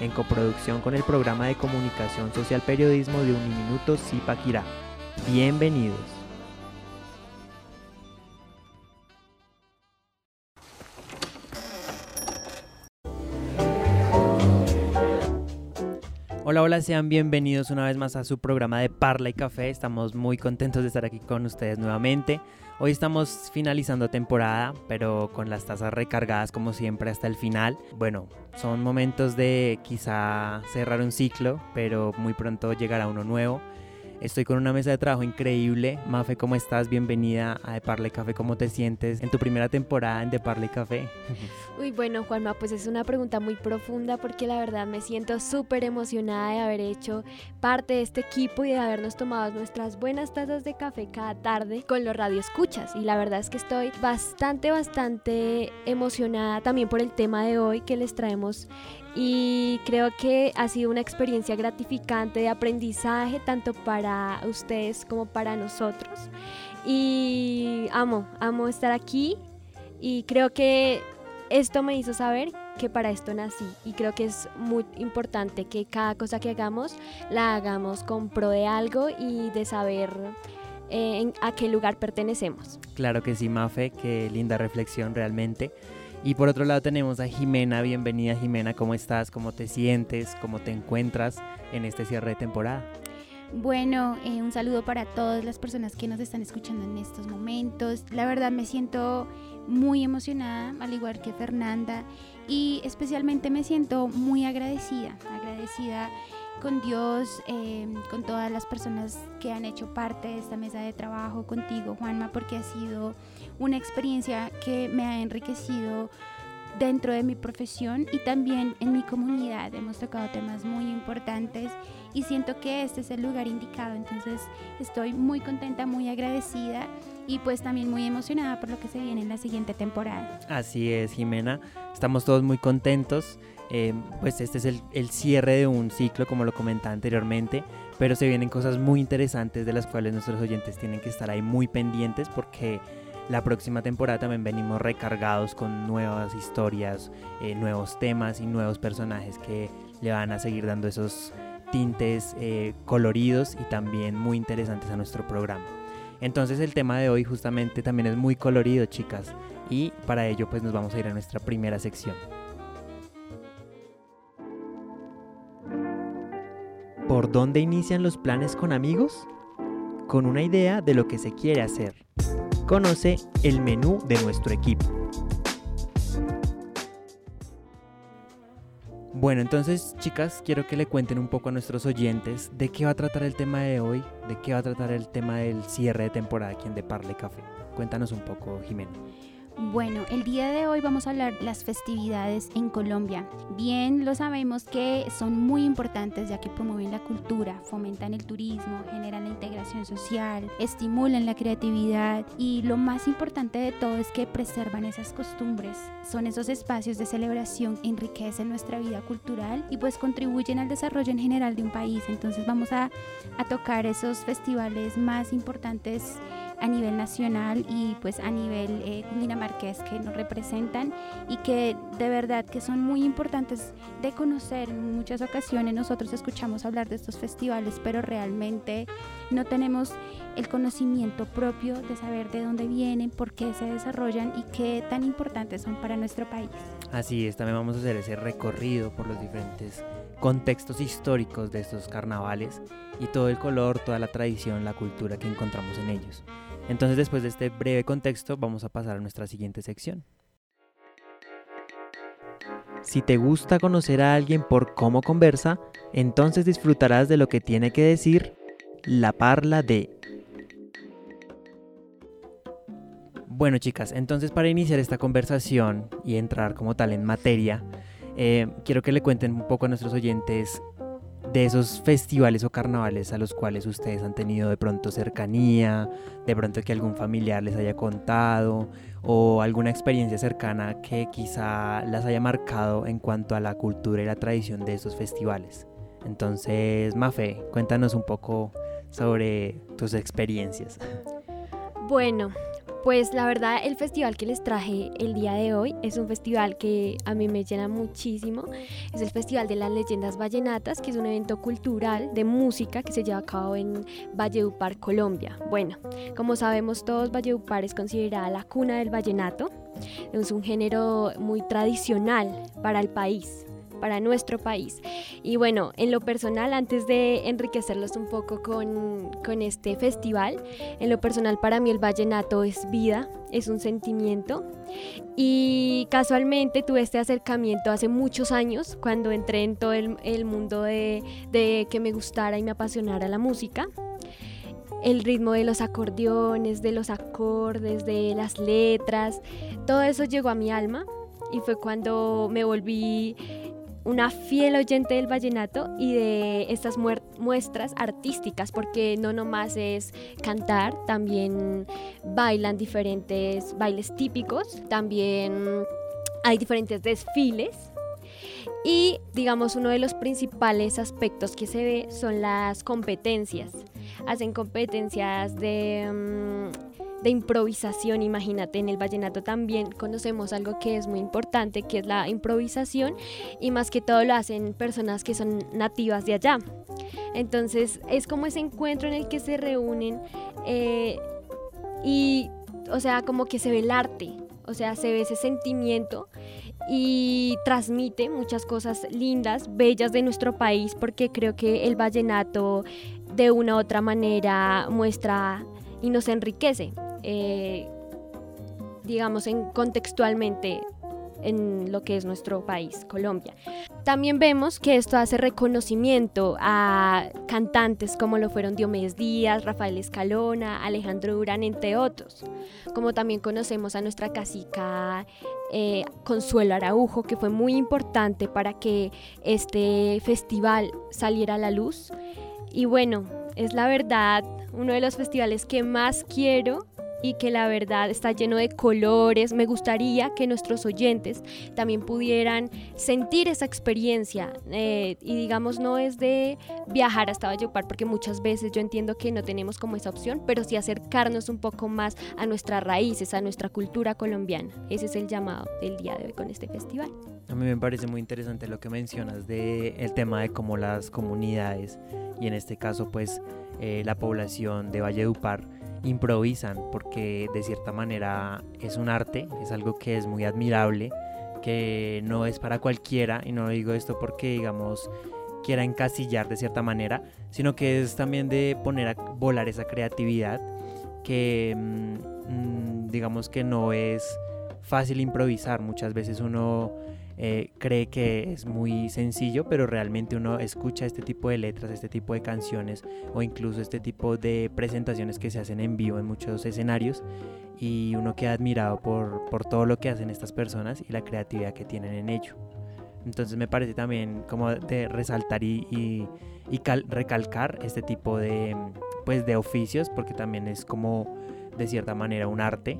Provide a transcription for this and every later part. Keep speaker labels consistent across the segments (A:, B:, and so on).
A: en coproducción con el programa de comunicación social periodismo de Uniminuto Zipaquirá. Bienvenidos. Hola, hola, sean bienvenidos una vez más a su programa de Parla y Café. Estamos muy contentos de estar aquí con ustedes nuevamente. Hoy estamos finalizando temporada, pero con las tazas recargadas como siempre hasta el final. Bueno, son momentos de quizá cerrar un ciclo, pero muy pronto llegará uno nuevo. Estoy con una mesa de trabajo increíble. Mafe, ¿cómo estás? Bienvenida a De Parle Café. ¿Cómo te sientes en tu primera temporada en De Parle Café?
B: Uy, bueno, Juanma, pues es una pregunta muy profunda porque la verdad me siento súper emocionada de haber hecho parte de este equipo y de habernos tomado nuestras buenas tazas de café cada tarde con los radioescuchas. Y la verdad es que estoy bastante, bastante emocionada también por el tema de hoy que les traemos y creo que ha sido una experiencia gratificante de aprendizaje tanto para ustedes como para nosotros. Y amo, amo estar aquí y creo que esto me hizo saber que para esto nací y creo que es muy importante que cada cosa que hagamos la hagamos con pro de algo y de saber eh, a qué lugar pertenecemos.
A: Claro que sí, Mafe, qué linda reflexión realmente. Y por otro lado tenemos a Jimena, bienvenida Jimena, ¿cómo estás? ¿Cómo te sientes? ¿Cómo te encuentras en este cierre de temporada?
C: Bueno, eh, un saludo para todas las personas que nos están escuchando en estos momentos. La verdad me siento muy emocionada, al igual que Fernanda, y especialmente me siento muy agradecida, agradecida con Dios, eh, con todas las personas que han hecho parte de esta mesa de trabajo, contigo, Juanma, porque ha sido una experiencia que me ha enriquecido dentro de mi profesión y también en mi comunidad. Hemos tocado temas muy importantes y siento que este es el lugar indicado. Entonces estoy muy contenta, muy agradecida y pues también muy emocionada por lo que se viene en la siguiente temporada.
A: Así es, Jimena. Estamos todos muy contentos. Eh, pues este es el, el cierre de un ciclo, como lo comentaba anteriormente, pero se vienen cosas muy interesantes de las cuales nuestros oyentes tienen que estar ahí muy pendientes porque la próxima temporada también venimos recargados con nuevas historias, eh, nuevos temas y nuevos personajes que le van a seguir dando esos tintes eh, coloridos y también muy interesantes a nuestro programa. Entonces el tema de hoy justamente también es muy colorido, chicas, y para ello pues nos vamos a ir a nuestra primera sección. ¿Por dónde inician los planes con amigos? Con una idea de lo que se quiere hacer. Conoce el menú de nuestro equipo. Bueno, entonces chicas, quiero que le cuenten un poco a nuestros oyentes de qué va a tratar el tema de hoy, de qué va a tratar el tema del cierre de temporada aquí en De Parle Café. Cuéntanos un poco, Jimena.
C: Bueno, el día de hoy vamos a hablar las festividades en Colombia. Bien, lo sabemos que son muy importantes ya que promueven la cultura, fomentan el turismo, generan la integración social, estimulan la creatividad y lo más importante de todo es que preservan esas costumbres. Son esos espacios de celebración, enriquecen nuestra vida cultural y pues contribuyen al desarrollo en general de un país. Entonces vamos a tocar esos festivales más importantes a nivel nacional y pues a nivel eh, dinamarqués que nos representan y que de verdad que son muy importantes de conocer. En muchas ocasiones nosotros escuchamos hablar de estos festivales, pero realmente no tenemos el conocimiento propio de saber de dónde vienen, por qué se desarrollan y qué tan importantes son para nuestro país.
A: Así es, también vamos a hacer ese recorrido por los diferentes contextos históricos de estos carnavales y todo el color, toda la tradición, la cultura que encontramos en ellos. Entonces después de este breve contexto vamos a pasar a nuestra siguiente sección. Si te gusta conocer a alguien por cómo conversa, entonces disfrutarás de lo que tiene que decir la parla de... Bueno chicas, entonces para iniciar esta conversación y entrar como tal en materia, eh, quiero que le cuenten un poco a nuestros oyentes de esos festivales o carnavales a los cuales ustedes han tenido de pronto cercanía, de pronto que algún familiar les haya contado o alguna experiencia cercana que quizá las haya marcado en cuanto a la cultura y la tradición de esos festivales. Entonces, Mafe, cuéntanos un poco sobre tus experiencias.
B: Bueno, pues la verdad el festival que les traje el día de hoy es un festival que a mí me llena muchísimo. Es el Festival de las Leyendas Vallenatas, que es un evento cultural de música que se lleva a cabo en Valledupar, Colombia. Bueno, como sabemos todos, Valledupar es considerada la cuna del vallenato. Es un género muy tradicional para el país para nuestro país. Y bueno, en lo personal, antes de enriquecerlos un poco con, con este festival, en lo personal para mí el vallenato es vida, es un sentimiento. Y casualmente tuve este acercamiento hace muchos años, cuando entré en todo el, el mundo de, de que me gustara y me apasionara la música el ritmo de los acordeones, de los acordes, de las letras, todo eso llegó a mi alma y fue cuando me volví una fiel oyente del vallenato y de estas muestras artísticas, porque no nomás es cantar, también bailan diferentes bailes típicos, también hay diferentes desfiles. Y digamos, uno de los principales aspectos que se ve son las competencias. Hacen competencias de... Mm, de improvisación, imagínate, en el vallenato también conocemos algo que es muy importante, que es la improvisación y más que todo lo hacen personas que son nativas de allá. Entonces es como ese encuentro en el que se reúnen eh, y, o sea, como que se ve el arte, o sea, se ve ese sentimiento y transmite muchas cosas lindas, bellas de nuestro país, porque creo que el vallenato de una u otra manera muestra y nos enriquece. Eh, digamos, en, contextualmente en lo que es nuestro país, Colombia. También vemos que esto hace reconocimiento a cantantes como lo fueron Diomedes Díaz, Rafael Escalona, Alejandro Durán, entre otros. Como también conocemos a nuestra cacica eh, Consuelo Araujo, que fue muy importante para que este festival saliera a la luz. Y bueno, es la verdad uno de los festivales que más quiero y que la verdad está lleno de colores. Me gustaría que nuestros oyentes también pudieran sentir esa experiencia eh, y digamos no es de viajar hasta Valledupar porque muchas veces yo entiendo que no tenemos como esa opción, pero sí acercarnos un poco más a nuestras raíces, a nuestra cultura colombiana. Ese es el llamado del día de hoy con este festival.
A: A mí me parece muy interesante lo que mencionas de el tema de cómo las comunidades y en este caso pues eh, la población de Valledupar improvisan porque de cierta manera es un arte, es algo que es muy admirable, que no es para cualquiera y no digo esto porque digamos quiera encasillar de cierta manera, sino que es también de poner a volar esa creatividad que mm, mm, digamos que no es fácil improvisar, muchas veces uno eh, cree que es muy sencillo, pero realmente uno escucha este tipo de letras, este tipo de canciones o incluso este tipo de presentaciones que se hacen en vivo en muchos escenarios y uno queda admirado por, por todo lo que hacen estas personas y la creatividad que tienen en ello. Entonces me parece también como de resaltar y, y, recalcar este tipo de, pues, de oficios porque también es como de cierta manera un arte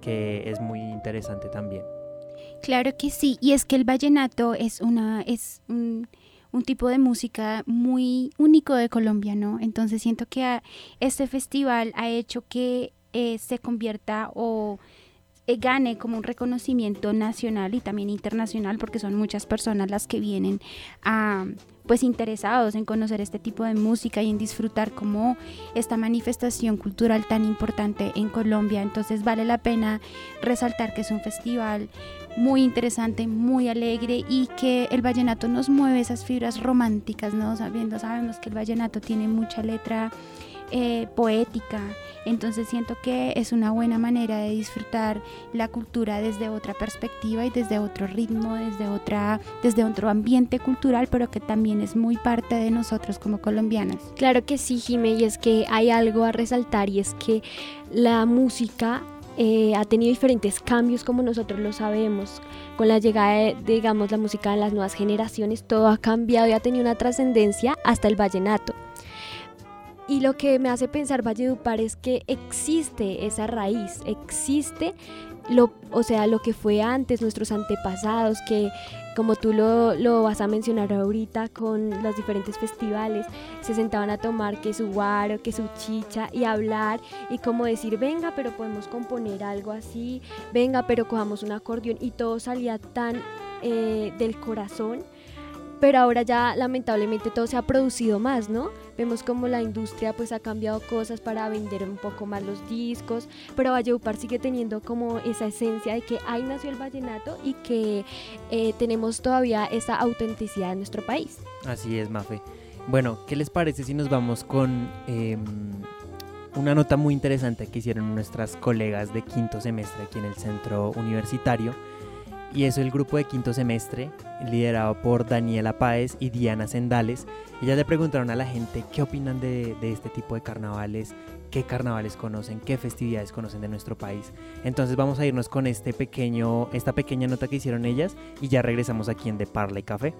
A: que es muy interesante también.
C: Claro que sí, y es que el vallenato es una es un, tipo de música muy único de Colombia, ¿no? Entonces siento que este festival ha hecho que eh, se convierta o eh, gane como un reconocimiento nacional y también internacional porque son muchas personas las que vienen a pues interesados en conocer este tipo de música y en disfrutar como esta manifestación cultural tan importante en Colombia. Entonces vale la pena resaltar que es un festival muy interesante, muy alegre y que el vallenato nos mueve esas fibras románticas, ¿no? Sabiendo, sabemos que el vallenato tiene mucha letra eh, poética. Entonces siento que es una buena manera de disfrutar la cultura desde otra perspectiva y desde otro ritmo, desde, otra, desde otro ambiente cultural, pero que también es muy parte de nosotros como colombianas.
B: Claro que sí, Jimé, y es que hay algo a resaltar y es que la música eh, ha tenido diferentes cambios como nosotros lo sabemos. Con la llegada de, digamos, la música de las nuevas generaciones, todo ha cambiado y ha tenido una trascendencia hasta el vallenato. Y lo que me hace pensar Valledupar es que existe esa raíz, existe lo, o sea, lo que fue antes, nuestros antepasados, que como tú lo, vas a mencionar ahorita con los diferentes festivales, se sentaban a tomar que su guaro, que su chicha y hablar y como decir, venga, pero podemos componer algo así, venga, pero cojamos un acordeón y todo salía tan eh, del corazón pero ahora ya lamentablemente todo se ha producido más, ¿no? Vemos como la industria pues ha cambiado cosas para vender un poco más los discos, pero Valledupar sigue teniendo como esa esencia de que ahí nació el vallenato y que eh, tenemos todavía esa autenticidad en nuestro país.
A: Así es, Mafe. Bueno, ¿qué les parece si nos vamos con em, una nota muy interesante que hicieron nuestras colegas de quinto semestre aquí en el centro universitario? Y es el grupo de quinto semestre, liderado por Daniela Páez y Diana Sendales. Ellas le preguntaron a la gente qué opinan de, este tipo de carnavales, qué carnavales conocen, qué festividades conocen de nuestro país. Entonces vamos a irnos con este pequeño, esta pequeña nota que hicieron ellas y ya regresamos aquí en De Parla y Café.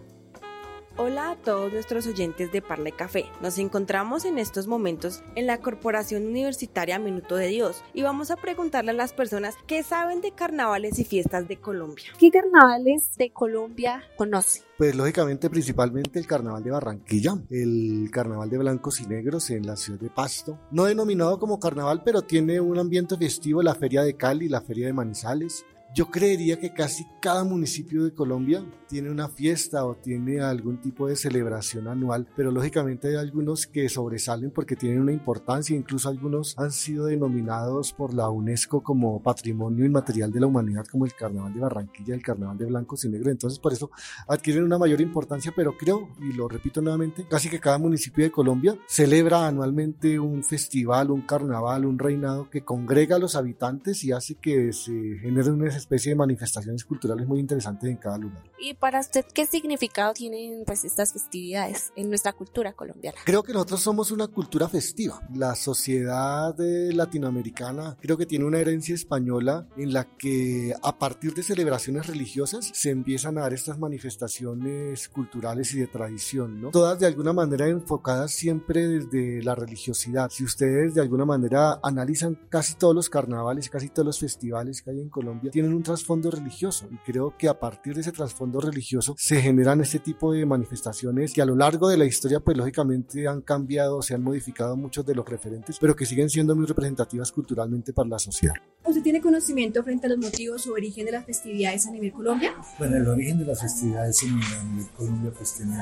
D: Hola a todos nuestros oyentes de Parle Café. Nos encontramos en estos momentos en la Corporación Universitaria Minuto de Dios y vamos a preguntarle a las personas qué saben de carnavales y fiestas de Colombia.
E: ¿Qué carnavales de Colombia conocen?
F: Pues lógicamente principalmente el carnaval de Barranquilla, el carnaval de blancos y negros en la ciudad de Pasto, no denominado como carnaval, pero tiene un ambiente festivo, la feria de Cali, la feria de Manizales, yo creería que casi cada municipio de Colombia tiene una fiesta o tiene algún tipo de celebración anual, pero lógicamente hay algunos que sobresalen porque tienen una importancia, incluso algunos han sido denominados por la UNESCO como Patrimonio Inmaterial de la Humanidad, como el Carnaval de Barranquilla, el Carnaval de Blancos y Negros, entonces por eso adquieren una mayor importancia, pero creo, y lo repito nuevamente, casi que cada municipio de Colombia celebra anualmente un festival, un carnaval, un reinado que congrega a los habitantes y hace que se genere una especie de manifestaciones culturales muy interesantes en cada lugar.
E: ¿Y para usted qué significado tienen pues estas festividades en nuestra cultura colombiana?
F: Creo que nosotros somos una cultura festiva. La sociedad latinoamericana creo que tiene una herencia española en la que a partir de celebraciones religiosas se empiezan a dar estas manifestaciones culturales y de tradición, ¿no? Todas de alguna manera enfocadas siempre desde la religiosidad. Si ustedes de alguna manera analizan casi todos los carnavales, casi todos los festivales que hay en Colombia, tienen un trasfondo religioso y creo que a partir de ese trasfondo religioso se generan este tipo de manifestaciones que a lo largo de la historia pues lógicamente han cambiado, se han modificado muchos de los referentes, pero que siguen siendo muy representativas culturalmente para la sociedad.
G: ¿Usted tiene conocimiento frente a los motivos o origen de las festividades a nivel Colombia?
H: Bueno, el origen de las festividades a nivel Colombia pues tiene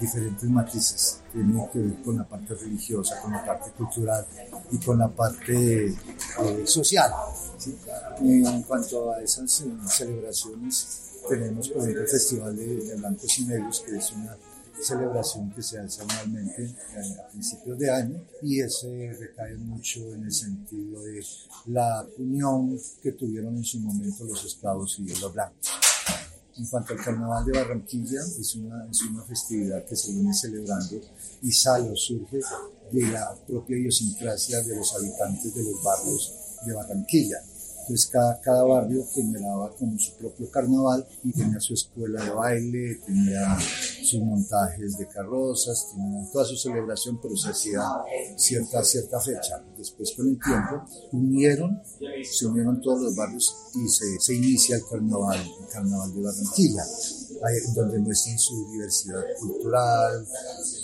H: diferentes matices. Tiene que ver con la parte religiosa, con la parte cultural y con la parte eh, social. En cuanto a esas eh, celebraciones, tenemos por ejemplo el Festival de, Blancos y Negros, que es una celebración que se hace anualmente eh, a principios de año y ese recae mucho en el sentido de la unión que tuvieron en su momento los esclavos y los blancos. En cuanto al Carnaval de Barranquilla, es una, es una festividad que se viene celebrando y sale o surge de la propia idiosincrasia de los habitantes de los barrios de Barranquilla. Entonces cada, cada barrio generaba como su propio carnaval y tenía su escuela de baile, tenía sus montajes de carrozas, tenía toda su celebración, pero se hacía cierta, cierta fecha. Después con el tiempo unieron, se unieron todos los barrios y se, se inicia el carnaval, el carnaval de Barranquilla donde muestran su diversidad cultural,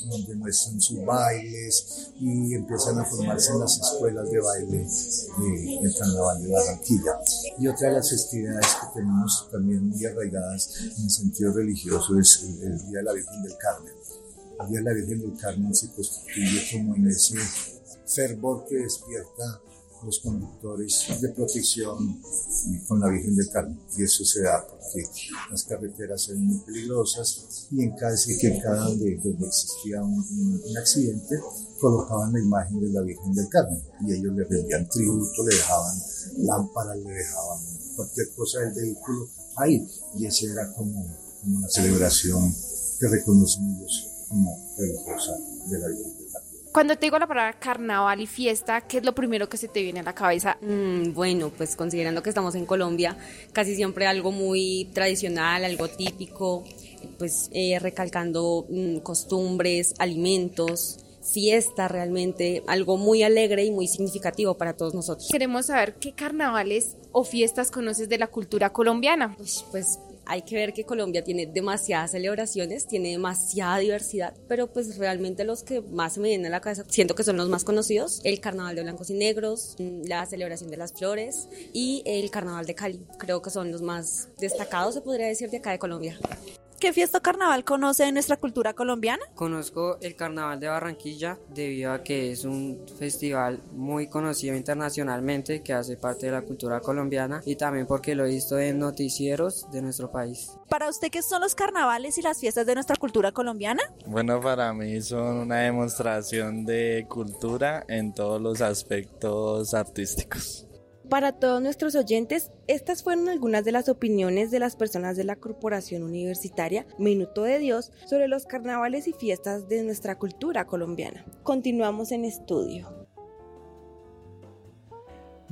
H: donde muestran sus bailes y empiezan a formarse en las escuelas de baile del Carnaval de Barranquilla. Y otra de las festividades que tenemos también muy arraigadas en el sentido religioso es el, Día de la Virgen del Carmen. El Día de la Virgen del Carmen se constituye como en ese fervor que despierta los conductores de protección con la Virgen del Carmen. Y eso se da porque las carreteras eran muy peligrosas y en cada, que en cada donde, existía un, accidente colocaban la imagen de la Virgen del Carmen y ellos le rendían tributo, le dejaban lámparas, le dejaban cualquier cosa del vehículo ahí. Y esa era como, como la celebración que reconocen ellos como religiosa de la Virgen.
I: Cuando te digo la palabra carnaval y fiesta, ¿qué es lo primero que se te viene a la cabeza?
J: Mm, bueno, pues considerando que estamos en Colombia, casi siempre algo muy tradicional, algo típico, pues eh, recalcando mm, costumbres, alimentos, fiesta realmente, algo muy alegre y muy significativo para todos nosotros.
I: Queremos saber qué carnavales o fiestas conoces de la cultura colombiana.
J: pues hay que ver que Colombia tiene demasiadas celebraciones, tiene demasiada diversidad, pero pues realmente los que más me vienen a la cabeza siento que son los más conocidos, el Carnaval de Blancos y Negros, la celebración de las flores y el Carnaval de Cali. Creo que son los más destacados, se podría decir, de acá de Colombia.
K: ¿Qué fiesta o carnaval conoce de nuestra cultura colombiana?
L: Conozco el Carnaval de Barranquilla debido a que es un festival muy conocido internacionalmente que hace parte de la cultura colombiana y también porque lo he visto en noticieros de nuestro país.
K: ¿Para usted qué son los carnavales y las fiestas de nuestra cultura colombiana?
M: Bueno, para mí son una demostración de cultura en todos los aspectos artísticos.
D: Para todos nuestros oyentes, estas fueron algunas de las opiniones de las personas de la Corporación Universitaria Minuto de Dios sobre los carnavales y fiestas de nuestra cultura colombiana. Continuamos en estudio.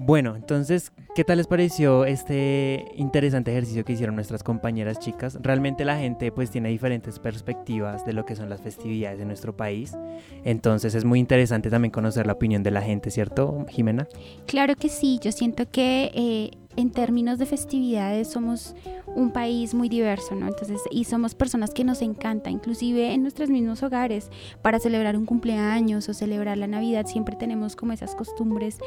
A: Bueno, entonces, ¿qué tal les pareció este interesante ejercicio que hicieron nuestras compañeras chicas? Realmente la gente pues tiene diferentes perspectivas de lo que son las festividades de nuestro país. Entonces es muy interesante también conocer la opinión de la gente, ¿cierto, Jimena?
C: Claro que sí, yo siento que eh, en términos de festividades somos un país muy diverso, ¿no? Entonces, y somos personas que nos encanta, inclusive en nuestros mismos hogares, para celebrar un cumpleaños o celebrar la Navidad, siempre tenemos como esas costumbres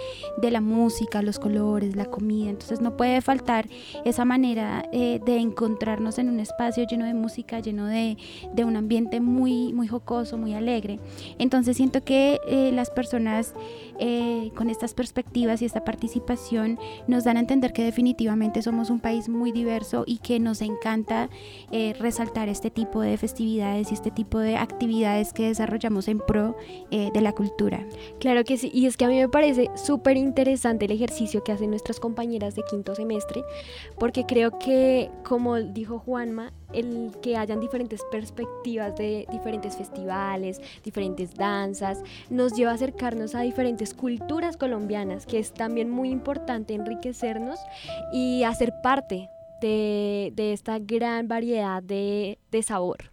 C: de la música, los colores, la comida. Entonces, no puede faltar esa manera eh, de encontrarnos en un espacio lleno de música, lleno de, de, un ambiente muy, muy jocoso, muy alegre. Entonces, siento que eh, las personas eh, con estas perspectivas y esta participación nos dan a entender que definitivamente somos un país muy diverso y que nos encanta eh, resaltar este tipo de festividades y este tipo de actividades que desarrollamos en pro eh, de la cultura.
B: Claro que sí, y es que a mí me parece súper interesante el ejercicio que hacen nuestras compañeras de quinto semestre, porque creo que, como dijo Juanma, el que hayan diferentes perspectivas de diferentes festivales, diferentes danzas, nos lleva a acercarnos a diferentes culturas colombianas, que es también muy importante enriquecernos y hacer parte de, esta gran variedad de, de sabor.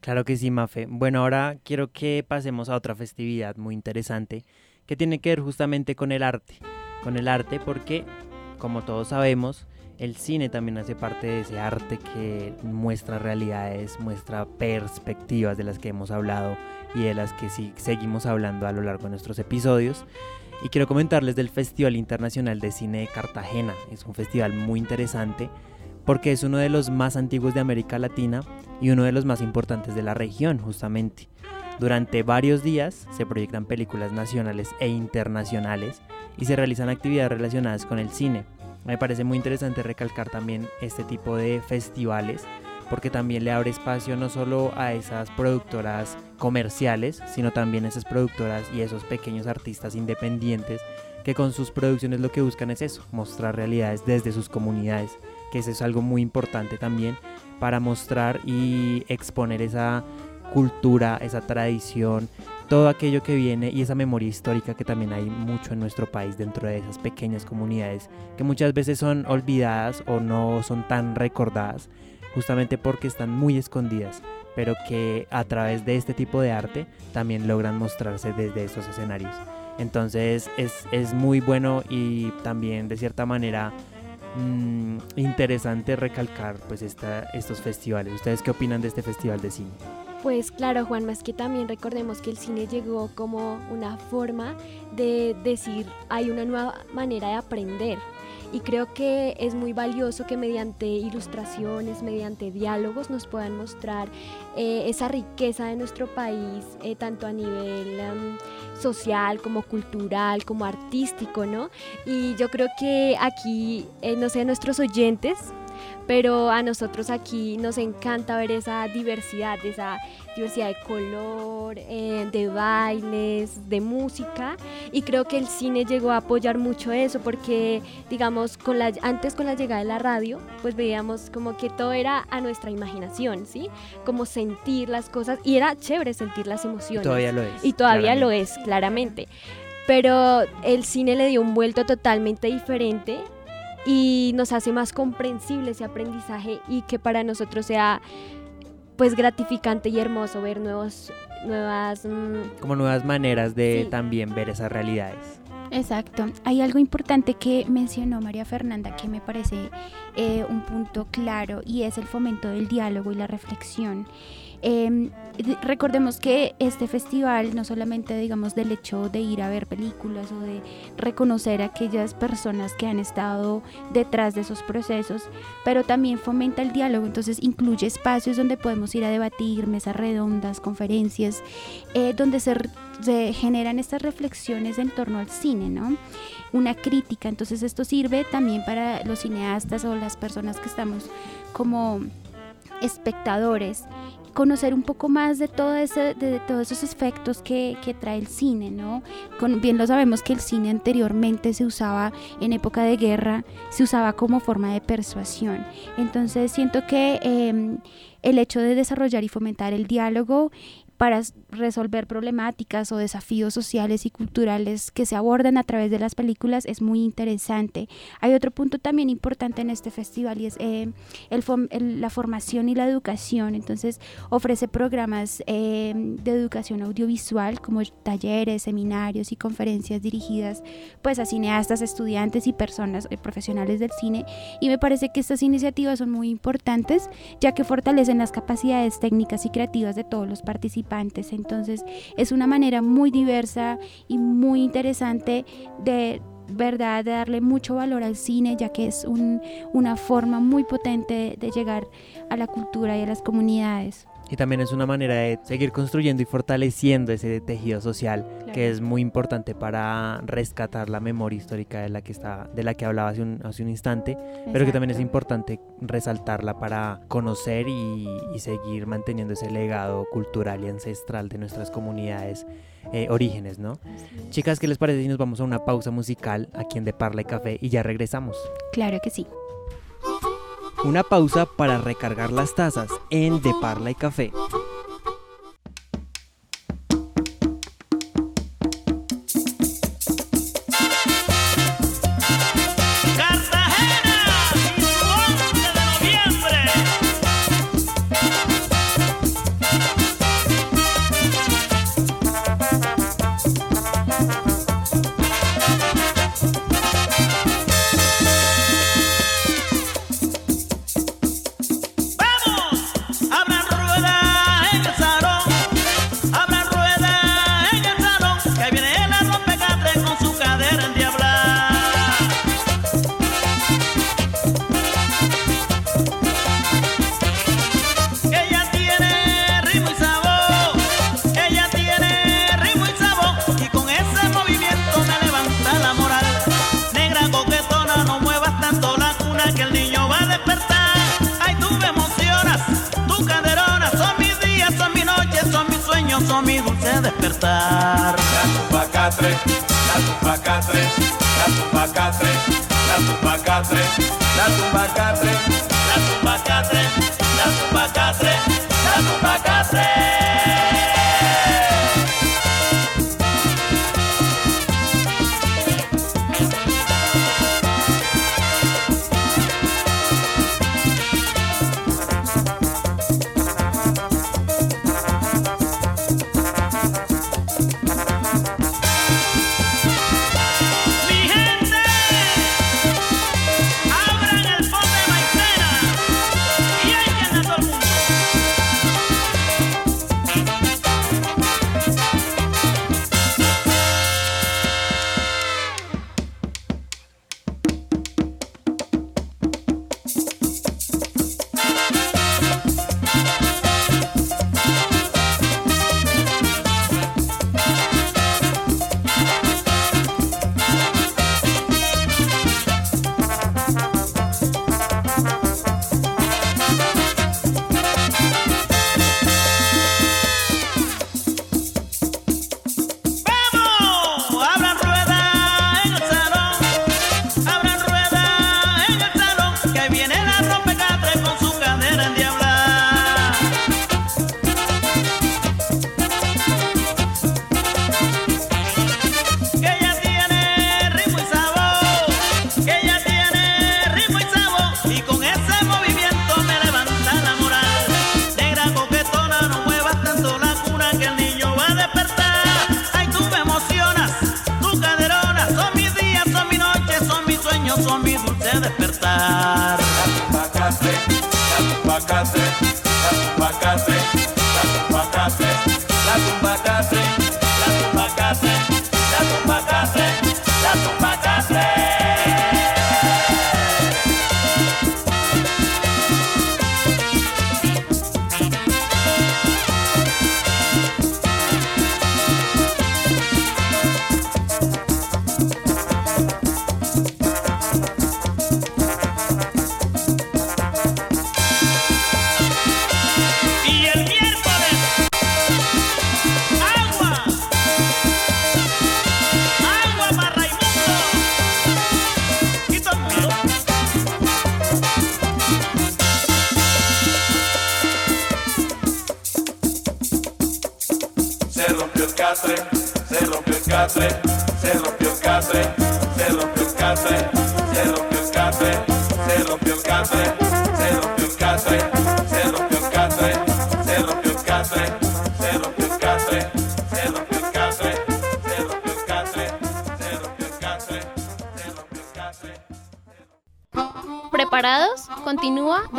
A: Claro que sí, Mafe. Bueno, ahora quiero que pasemos a otra festividad muy interesante que tiene que ver justamente con el arte. Con el arte porque, como todos sabemos, el cine también hace parte de ese arte que muestra realidades, muestra perspectivas de las que hemos hablado y de las que sí seguimos hablando a lo largo de nuestros episodios. Y quiero comentarles del Festival Internacional de Cine de Cartagena. Es un festival muy interesante porque es uno de los más antiguos de América Latina y uno de los más importantes de la región, justamente. Durante varios días se proyectan películas nacionales e internacionales y se realizan actividades relacionadas con el cine. Me parece muy interesante recalcar también este tipo de festivales porque también le abre espacio no solo a esas productoras comerciales, sino también a esas productoras y esos pequeños artistas independientes que con sus producciones lo que buscan es eso, mostrar realidades desde sus comunidades, que eso es algo muy importante también para mostrar y exponer esa cultura, esa tradición, todo aquello que viene y esa memoria histórica que también hay mucho en nuestro país dentro de esas pequeñas comunidades que muchas veces son olvidadas o no son tan recordadas justamente porque están muy escondidas pero que a través de este tipo de arte también logran mostrarse desde esos escenarios. Entonces es, muy bueno y también de cierta manera mm, interesante recalcar pues estos festivales. Ustedes qué opinan de este festival de cine
B: pues claro, Juan, más que también recordemos que el cine llegó como una forma de decir, hay una nueva manera de aprender. Y creo que es muy valioso que mediante ilustraciones, mediante diálogos nos puedan mostrar eh, esa riqueza de nuestro país, eh, tanto a nivel em, social como cultural, como artístico, ¿no? Y yo creo que aquí, eh, no sé, nuestros oyentes pero a nosotros aquí nos encanta ver esa diversidad, esa diversidad de color, eh, de bailes, de música y creo que el cine llegó a apoyar mucho eso porque digamos con la, antes con la llegada de la radio pues veíamos como que todo era a nuestra imaginación, ¿sí? Como sentir las cosas y era chévere sentir las emociones.
A: Y todavía lo es.
B: Y todavía lo es, claramente. Pero el cine le dio un vuelto totalmente diferente y nos hace más comprensible ese aprendizaje y que para nosotros sea pues gratificante y hermoso ver nuevos nuevas mm,
A: como nuevas maneras de también ver esas realidades.
C: Exacto. Hay algo importante que mencionó María Fernanda que me parece eh, un punto claro y es el fomento del diálogo y la reflexión. Em, recordemos que este festival no solamente digamos del hecho de ir a ver películas o de reconocer a aquellas personas que han estado detrás de esos procesos, pero también fomenta el diálogo, entonces incluye espacios donde podemos ir a debatir, mesas redondas, conferencias, eh, donde se, se generan estas reflexiones en torno al cine, ¿no? Una crítica, entonces esto sirve también para los cineastas o las personas que estamos como espectadores conocer un poco más de, todo ese, de todos esos efectos que, trae el cine, ¿no? Con, bien lo sabemos que el cine anteriormente se usaba en época de guerra, se usaba como forma de persuasión. Entonces siento que eh, el hecho de desarrollar y fomentar el diálogo para resolver problemáticas o desafíos sociales y culturales que se abordan a través de las películas es muy interesante. Hay otro punto también importante en este festival y es eh, el, la formación y la educación. Entonces ofrece programas eh, de educación audiovisual como talleres, seminarios y conferencias dirigidas pues a cineastas, estudiantes y personas eh, profesionales del cine. Y me parece que estas iniciativas son muy importantes ya que fortalecen las capacidades técnicas y creativas de todos los participantes entonces es una manera muy diversa y muy interesante de verdad de darle mucho valor al cine ya que es una forma muy potente de llegar a la cultura y a las comunidades.
A: Y también es una manera de seguir construyendo y fortaleciendo ese tejido social que es muy importante para rescatar la memoria histórica de la que está, de la que hablaba hace un, hace un instante, pero que también es importante resaltarla para conocer y, seguir manteniendo ese legado cultural y ancestral de nuestras comunidades eh, orígenes, ¿no? Chicas, ¿qué les parece si nos vamos a una pausa musical aquí en De Parla y Café y ya regresamos?
C: Claro que sí.
A: Una pausa para recargar las tazas en De Parla y Café.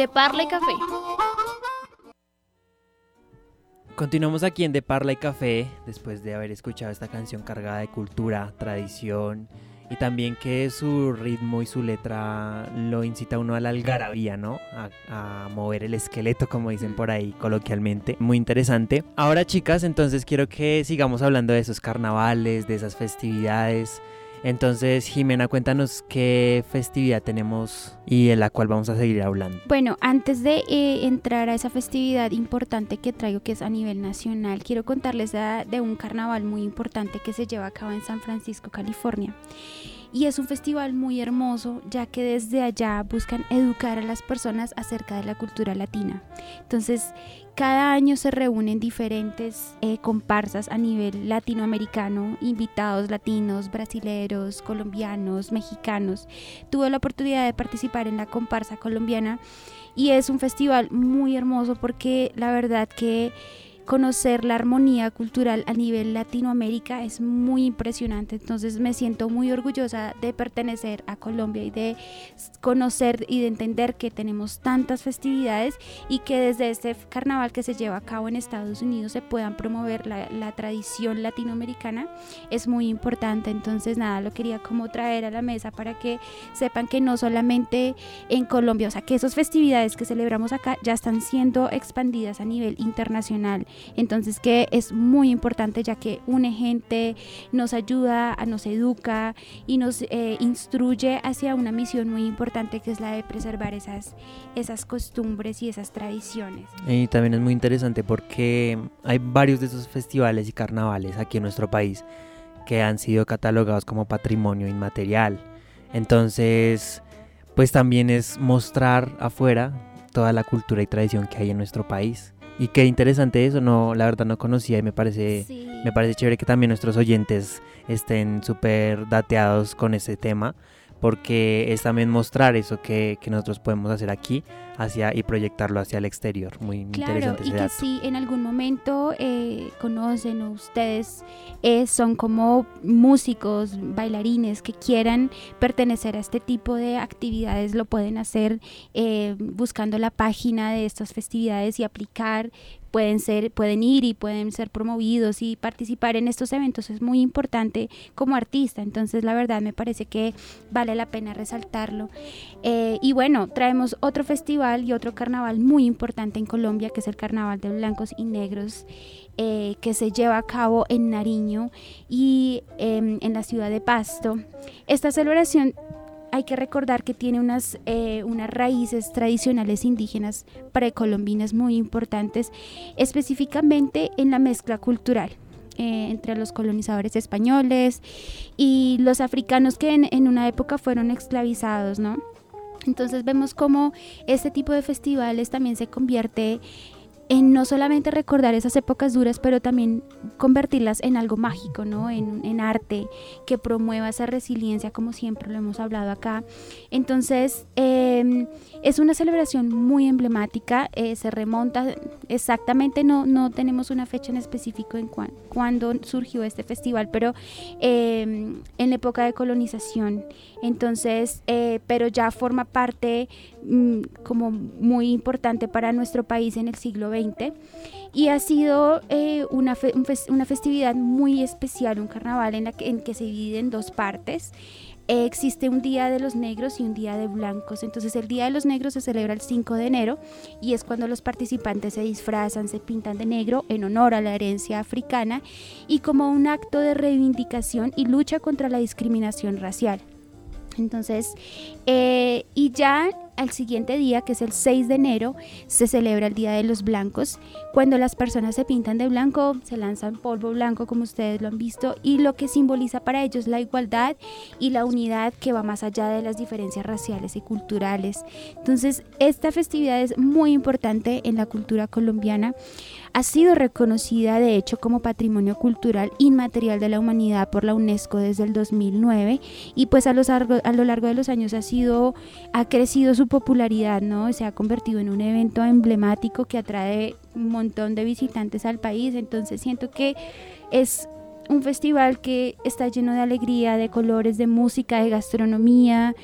N: De Parla y Café.
A: Continuamos aquí en De Parla y Café, después de haber escuchado esta canción cargada de cultura, tradición y también que su ritmo y su letra lo incita a uno a la algarabía, ¿no? A, a mover el esqueleto, como dicen por ahí coloquialmente. Muy interesante. Ahora, chicas, entonces quiero que sigamos hablando de esos carnavales, de esas festividades. Entonces, Jimena, cuéntanos qué festividad tenemos y en la cual vamos a seguir hablando.
C: Bueno, antes de eh, entrar a esa festividad importante que traigo, que es a nivel nacional, quiero contarles de, de un carnaval muy importante que se lleva a cabo en San Francisco, California. Y es un festival muy hermoso, ya que desde allá buscan educar a las personas acerca de la cultura latina. Entonces, cada año se reúnen diferentes eh, comparsas a nivel latinoamericano, invitados latinos, brasileros, colombianos, mexicanos. Tuve la oportunidad de participar en la comparsa colombiana y es un festival muy hermoso porque la verdad que conocer la armonía cultural a nivel Latinoamérica es muy impresionante. Entonces me siento muy orgullosa de pertenecer a Colombia y de conocer y de entender que tenemos tantas festividades y que desde este carnaval que se lleva a cabo en Estados Unidos se puedan promover la, tradición latinoamericana es muy importante. Entonces nada, lo quería como traer a la mesa para que sepan que no solamente en Colombia, o sea, que esas festividades que celebramos acá ya están siendo expandidas a nivel internacional. Entonces que es muy importante ya que une gente, nos ayuda, nos educa y nos eh, instruye hacia una misión muy importante que es la de preservar esas, esas costumbres y esas tradiciones.
A: Y también es muy interesante porque hay varios de esos festivales y carnavales aquí en nuestro país que han sido catalogados como patrimonio inmaterial. Entonces, pues también es mostrar afuera toda la cultura y tradición que hay en nuestro país. Y qué interesante eso, no, la verdad no conocía y me parece,
C: Sí.
A: me parece chévere que también nuestros oyentes estén súper dateados con ese tema, porque es también mostrar eso que, que nosotros podemos hacer aquí hacia y proyectarlo hacia el exterior. Muy
C: Claro,
A: interesante
C: y
A: ese
C: que
A: dato.
C: si en algún momento eh, conocen o ustedes eh, son como músicos, bailarines que quieran pertenecer a este tipo de actividades, lo pueden hacer eh, buscando la página de estas festividades y aplicar. Pueden ser, pueden ir y pueden ser promovidos y participar en estos eventos es muy importante como artista. Entonces, la verdad me parece que vale la pena resaltarlo. Eh, y bueno, traemos otro festival y otro carnaval muy importante en Colombia, que es el Carnaval de Blancos y Negros, eh, que se lleva a cabo en Nariño y em, en la ciudad de Pasto. Esta celebración hay que recordar que tiene unas, eh, unas raíces tradicionales indígenas precolombinas muy importantes, específicamente en la mezcla cultural eh, entre los colonizadores españoles y los africanos que en, en una época fueron esclavizados, ¿no? Entonces vemos cómo este tipo de festivales también se convierte en no solamente recordar esas épocas duras, pero también convertirlas en algo mágico, ¿no? En, arte que promueva esa resiliencia, como siempre lo hemos hablado acá. Entonces, eh, es una celebración muy emblemática, eh, se remonta exactamente, no, no tenemos una fecha en específico en cuándo surgió este festival, pero eh, en la época de colonización. Entonces, eh, pero ya forma parte mm, como muy importante para nuestro país en el siglo XX y ha sido eh, una, una, festividad muy especial, un carnaval en, la que, en que se divide en dos partes. Eh, existe un Día de los Negros y un Día de Blancos. Entonces el Día de los Negros se celebra el 5 de enero y es cuando los participantes se disfrazan, se pintan de negro en honor a la herencia africana y como un acto de reivindicación y lucha contra la discriminación racial. Entonces, eh, y ya al siguiente día, que es el 6 de enero, se celebra el Día de los Blancos, cuando las personas se pintan de blanco, se lanzan polvo blanco, como ustedes lo han visto, y lo que simboliza para ellos la igualdad y la unidad que va más allá de las diferencias raciales y culturales. Entonces, esta festividad es muy importante en la cultura colombiana ha sido reconocida de hecho como Patrimonio Cultural Inmaterial de la Humanidad por la UNESCO desde el 2009 y pues a, a lo largo de los años ha sido ha crecido su popularidad, ¿no? Se ha convertido en un evento emblemático que atrae un montón de visitantes al país, entonces siento que es un festival que está lleno de alegría, de colores, de música, de gastronomía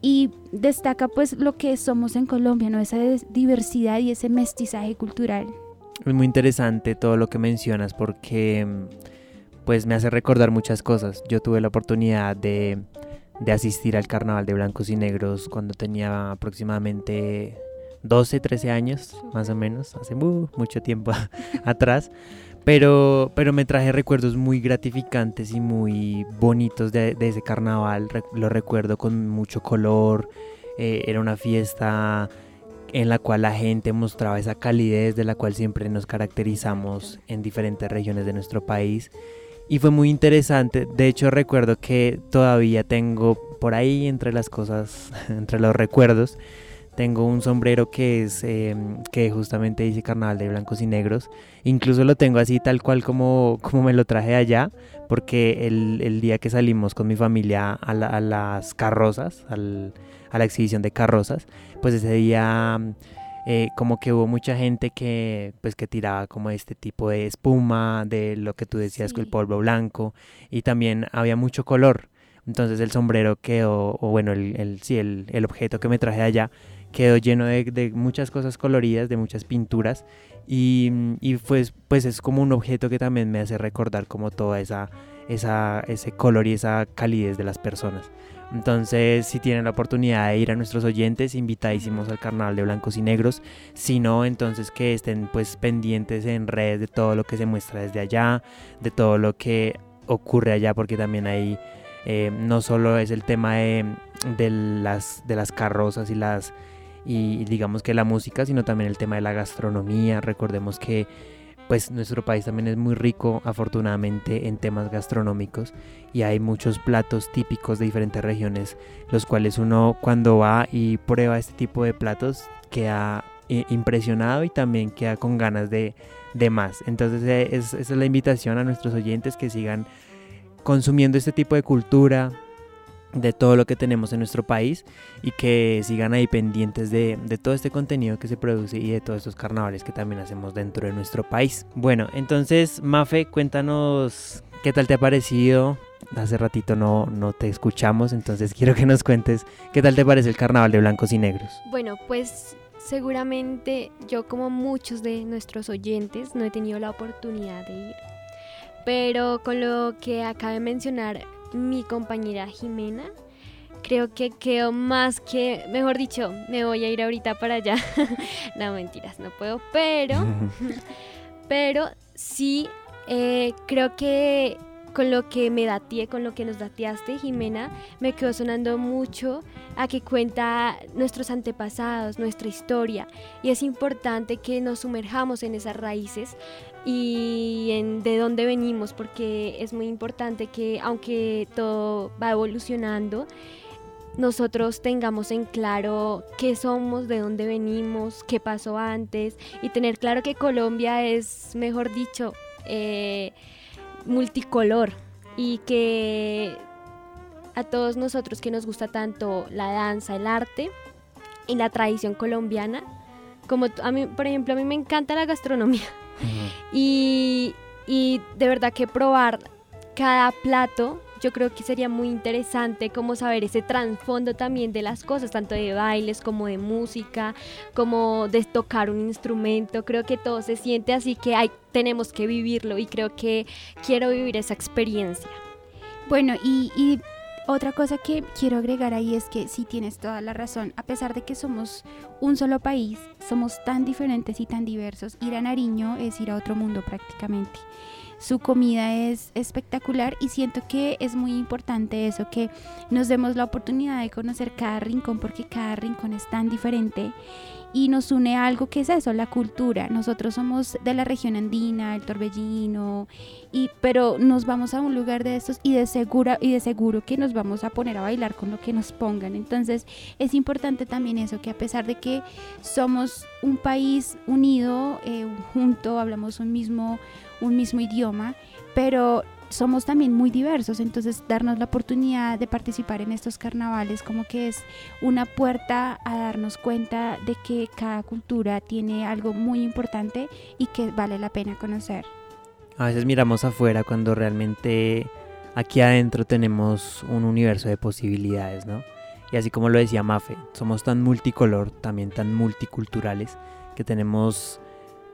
C: y destaca pues lo que somos en Colombia, ¿no? Esa diversidad y ese mestizaje cultural.
A: Es muy interesante todo lo que mencionas porque pues me hace recordar muchas cosas. Yo tuve la oportunidad de, asistir al carnaval de blancos y negros cuando tenía aproximadamente 12, 13 años, más o menos, hace mucho tiempo atrás. Pero, pero me traje recuerdos muy gratificantes y muy bonitos de, ese carnaval. lo recuerdo con mucho color. Eh, era una fiesta en la cual la gente mostraba esa calidez de la cual siempre nos caracterizamos en diferentes regiones de nuestro país. Y fue muy interesante, de hecho recuerdo que todavía tengo por ahí entre las cosas, entre los recuerdos, tengo un sombrero que es em, que justamente dice carnaval de blancos y negros. Incluso lo tengo así tal cual como, como me lo traje allá, porque el, día que salimos con mi familia a, a las carrozas, al, a la exhibición de carrozas, pues ese día eh, como que hubo mucha gente que pues que tiraba como este tipo de espuma, de lo que tú decías con el polvo blanco y también había mucho color. Entonces el sombrero quedó, o bueno, el, el sí, el, el, objeto que me traje allá quedó lleno de, de, muchas cosas coloridas, de muchas pinturas y, y, pues, pues es como un objeto que también me hace recordar como toda esa, esa, ese color y esa calidez de las personas. Entonces, si tienen la oportunidad de ir a nuestros oyentes, invitadísimos al Carnaval de Blancos y Negros. Si no, entonces que estén pues pendientes en redes de todo lo que se muestra desde allá, de todo lo que ocurre allá, porque también ahí eh, no solo es el tema de, las, de las carrozas y las y digamos que la música, sino también el tema de la gastronomía. Recordemos que pues nuestro país también es muy rico afortunadamente en temas gastronómicos y hay muchos platos típicos de diferentes regiones, los cuales uno cuando va y prueba este tipo de platos queda eh, impresionado y también queda con ganas de, más. Entonces eh, esa es la invitación a nuestros oyentes que sigan consumiendo este tipo de cultura, de todo lo que tenemos en nuestro país y que sigan ahí pendientes de, todo este contenido que se produce y de todos estos carnavales que también hacemos dentro de nuestro país. Bueno, entonces Mafe, cuéntanos qué tal te ha parecido. Hace ratito no, no te escuchamos, entonces quiero que nos cuentes qué tal te parece el carnaval de blancos y negros.
B: Bueno, pues seguramente yo como muchos de nuestros oyentes no he tenido la oportunidad de ir. Pero con lo que acaba de mencionar mi compañera Jimena. Creo que quedo más que, mejor dicho, me voy a ir ahorita para allá. no, mentiras, no puedo, pero, pero sí, eh, creo que con lo que me dateé, con lo que nos dateaste, Jimena, me quedó sonando mucho a que cuenta nuestros antepasados, nuestra historia. Y es importante que nos sumerjamos en esas raíces y en de dónde venimos, porque es muy importante que aunque todo va evolucionando, nosotros tengamos en claro qué somos, de dónde venimos, qué pasó antes y tener claro que Colombia es, mejor dicho, eh, multicolor y que a todos nosotros que nos gusta tanto la danza, el arte y la tradición colombiana, como a mí, por ejemplo, a mí me encanta la gastronomía y, y de verdad que probar cada plato yo creo que sería muy interesante como saber ese trasfondo también de las cosas, tanto de bailes como de música, como de tocar un instrumento. Creo que todo se siente así que hay, tenemos que vivirlo y creo que quiero vivir esa experiencia.
C: Bueno, y, y otra cosa que quiero agregar ahí es que sí tienes toda la razón, a pesar de que somos un solo país, somos tan diferentes y tan diversos, ir a Nariño es ir a otro mundo prácticamente. Su comida es espectacular y siento que es muy importante eso, que nos demos la oportunidad de conocer cada rincón porque cada rincón es tan diferente y nos une algo que es eso, la cultura. Nosotros somos de la región andina, el torbellino, y, pero nos vamos a un lugar de estos y de, segura, y de seguro que nos vamos a poner a bailar con lo que nos pongan. Entonces es importante también eso, que a pesar de que somos un país unido, eh, junto, hablamos un mismo un mismo idioma, pero somos también muy diversos, entonces darnos la oportunidad de participar en estos carnavales como que es una puerta a darnos cuenta de que cada cultura tiene algo muy importante y que vale la pena conocer.
A: A veces miramos afuera cuando realmente aquí adentro tenemos un universo de posibilidades, ¿no? Y así como lo decía Mafe, somos tan multicolor, también tan multiculturales, que tenemos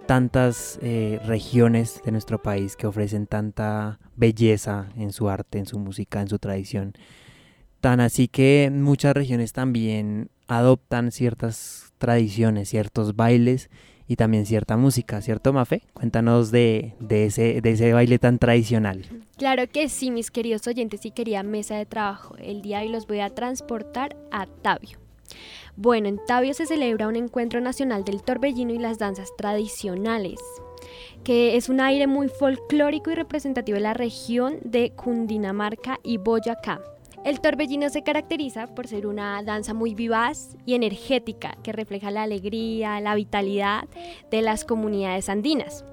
A: tantas eh, regiones de nuestro país que ofrecen tanta belleza en su arte, en su música, en su tradición. Tan así que muchas regiones también adoptan ciertas tradiciones, ciertos bailes y también cierta música, ¿cierto, Mafe? Cuéntanos de, de, ese, de ese baile tan tradicional.
B: Claro que sí, mis queridos oyentes y querida mesa de trabajo. El día de hoy los voy a transportar a Tabio. Bueno, en Tabio se celebra un encuentro nacional del torbellino y las danzas tradicionales, que es un aire muy folclórico y representativo de la región de Cundinamarca y Boyacá. El torbellino se caracteriza por ser una danza muy vivaz y energética que refleja la alegría, la vitalidad de las comunidades andinas.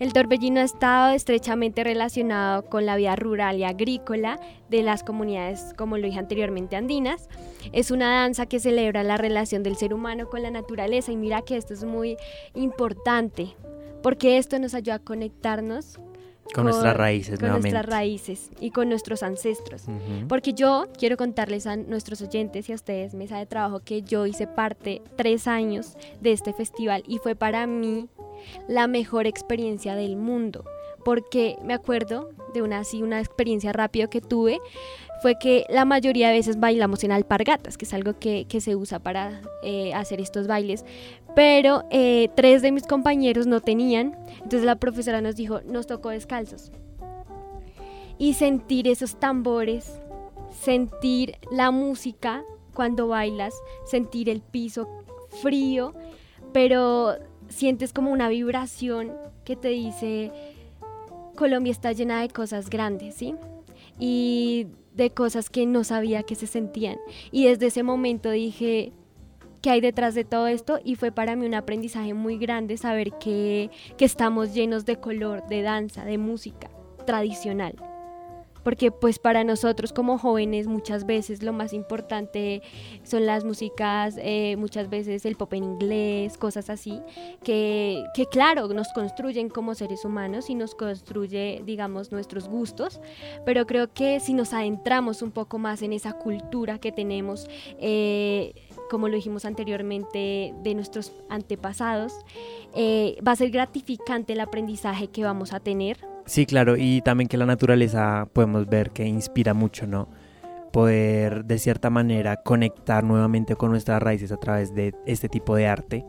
B: El torbellino ha estado estrechamente relacionado con la vida rural y agrícola de las comunidades, como lo dije anteriormente, andinas. Es una danza que celebra la relación del ser humano con la naturaleza y mira que esto es muy importante porque esto nos ayuda a conectarnos
A: con, nuestras raíces,
B: con nuestras raíces y con nuestros ancestros. Porque yo quiero contarles a nuestros oyentes y a ustedes, mesa de trabajo, que yo hice parte tres años de este festival y fue para mí la mejor experiencia del mundo. Porque me acuerdo de una así, una experiencia rápida que tuve, fue que la mayoría de veces bailamos en alpargatas, que es algo que, se usa para eh, hacer estos bailes, pero eh, tres de mis compañeros no tenían, entonces la profesora nos dijo, nos tocó descalzos. Y sentir esos tambores, sentir la música cuando bailas, sentir el piso frío, pero sientes como una vibración que te dice, Colombia está llena de cosas grandes, ¿sí? Y de cosas que no sabía que se sentían. Y desde ese momento dije, ¿qué hay detrás de todo esto? Y fue para mí un aprendizaje muy grande saber que, que estamos llenos de color, de danza, de música tradicional porque pues para nosotros como jóvenes muchas veces lo más importante son las músicas, eh, muchas veces el pop en inglés, cosas así, que, que, claro, nos construyen como seres humanos y nos construye, digamos, nuestros gustos, pero creo que si nos adentramos un poco más en esa cultura que tenemos, eh, como lo dijimos anteriormente, de nuestros antepasados, eh, va a ser gratificante el aprendizaje que vamos a tener
A: Sí, claro, y también que la naturaleza podemos ver que inspira mucho, ¿no? Poder de cierta manera conectar nuevamente con nuestras raíces a través de este tipo de arte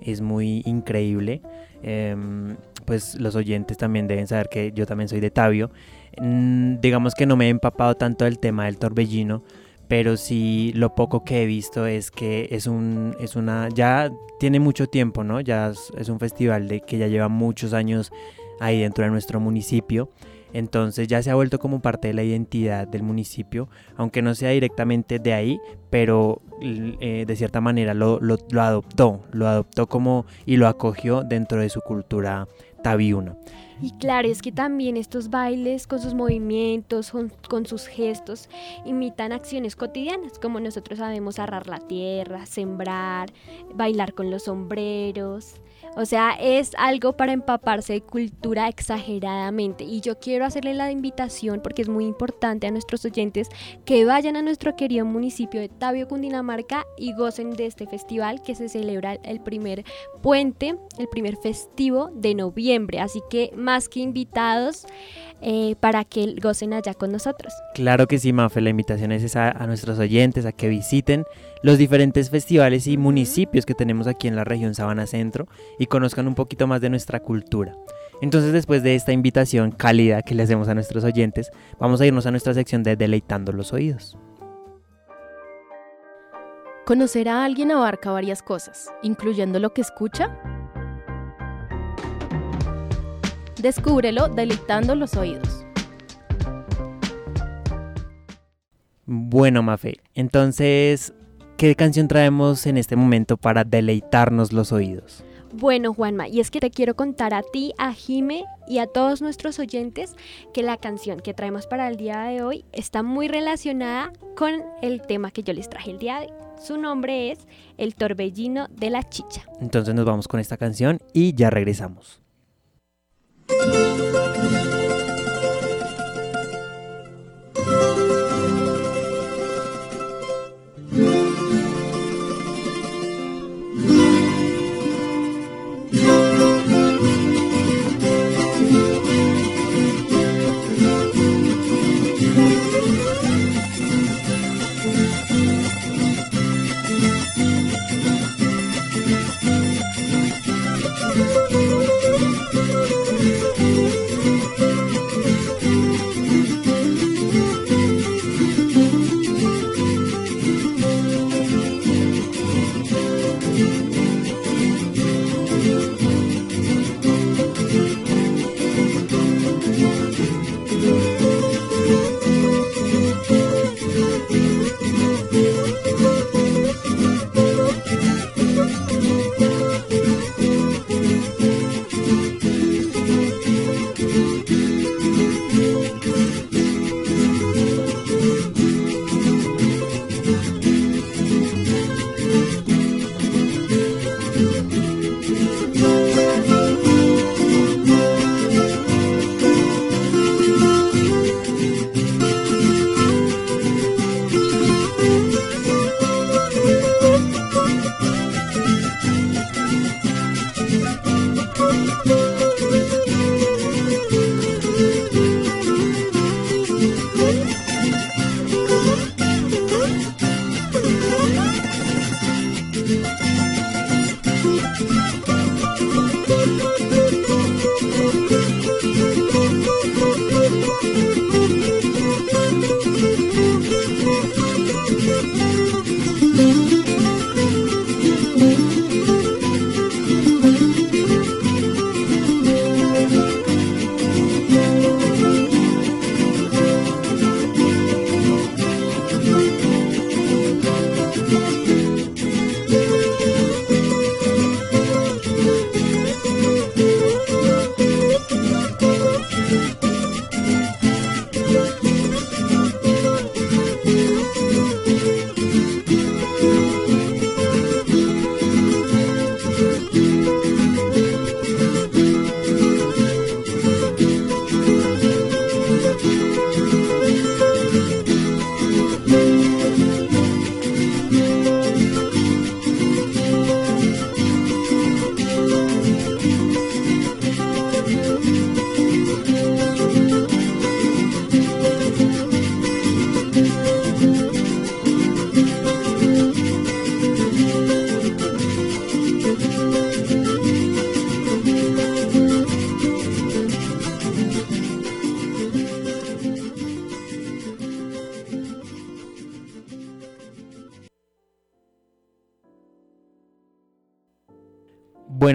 A: es muy increíble. Em, pues los oyentes también deben saber que yo también soy de Tabio. Mm, digamos que no me he empapado tanto del tema del torbellino, pero sí lo poco que he visto es que es un es una ya tiene mucho tiempo, ¿no? Ya es, es un festival de que ya lleva muchos años ahí dentro de nuestro municipio. Entonces ya se ha vuelto como parte de la identidad del municipio, aunque no sea directamente de ahí, pero eh, de cierta manera lo adoptó, lo adoptó como y lo acogió dentro de su cultura tabiuna.
B: Y claro, es que también estos bailes con sus movimientos, con, con sus gestos, imitan acciones cotidianas, como nosotros sabemos arrar la tierra, sembrar, bailar con los sombreros. O sea, es algo para empaparse de cultura exageradamente. Y yo quiero hacerle la invitación, porque es muy importante a nuestros oyentes, que vayan a nuestro querido municipio de Tabio, Cundinamarca, y gocen de este festival que se celebra el primer puente, el primer festivo de noviembre. Así que más que invitados eh, para que gocen allá con nosotros.
A: Claro que sí, Mafe, la invitación es esa a nuestros oyentes a que visiten los diferentes festivales y municipios que tenemos aquí en la región Sabana Centro y conozcan un poquito más de nuestra cultura. Entonces, después de esta invitación cálida que le hacemos a nuestros oyentes, vamos a irnos a nuestra sección de Deleitando los Oídos.
N: Conocer a alguien abarca varias cosas, incluyendo lo que escucha. Descúbrelo deleitando los oídos.
A: Bueno, Mafe, entonces, ¿qué canción traemos en este momento para deleitarnos los oídos?
B: Bueno, Juanma, y es que te quiero contar a ti, a Jime y a todos nuestros oyentes que la canción que traemos para el día de hoy está muy relacionada con el tema que yo les traje el día de hoy. Su nombre es El Torbellino de la Chicha.
A: Entonces nos vamos con esta canción y ya regresamos. Bueno,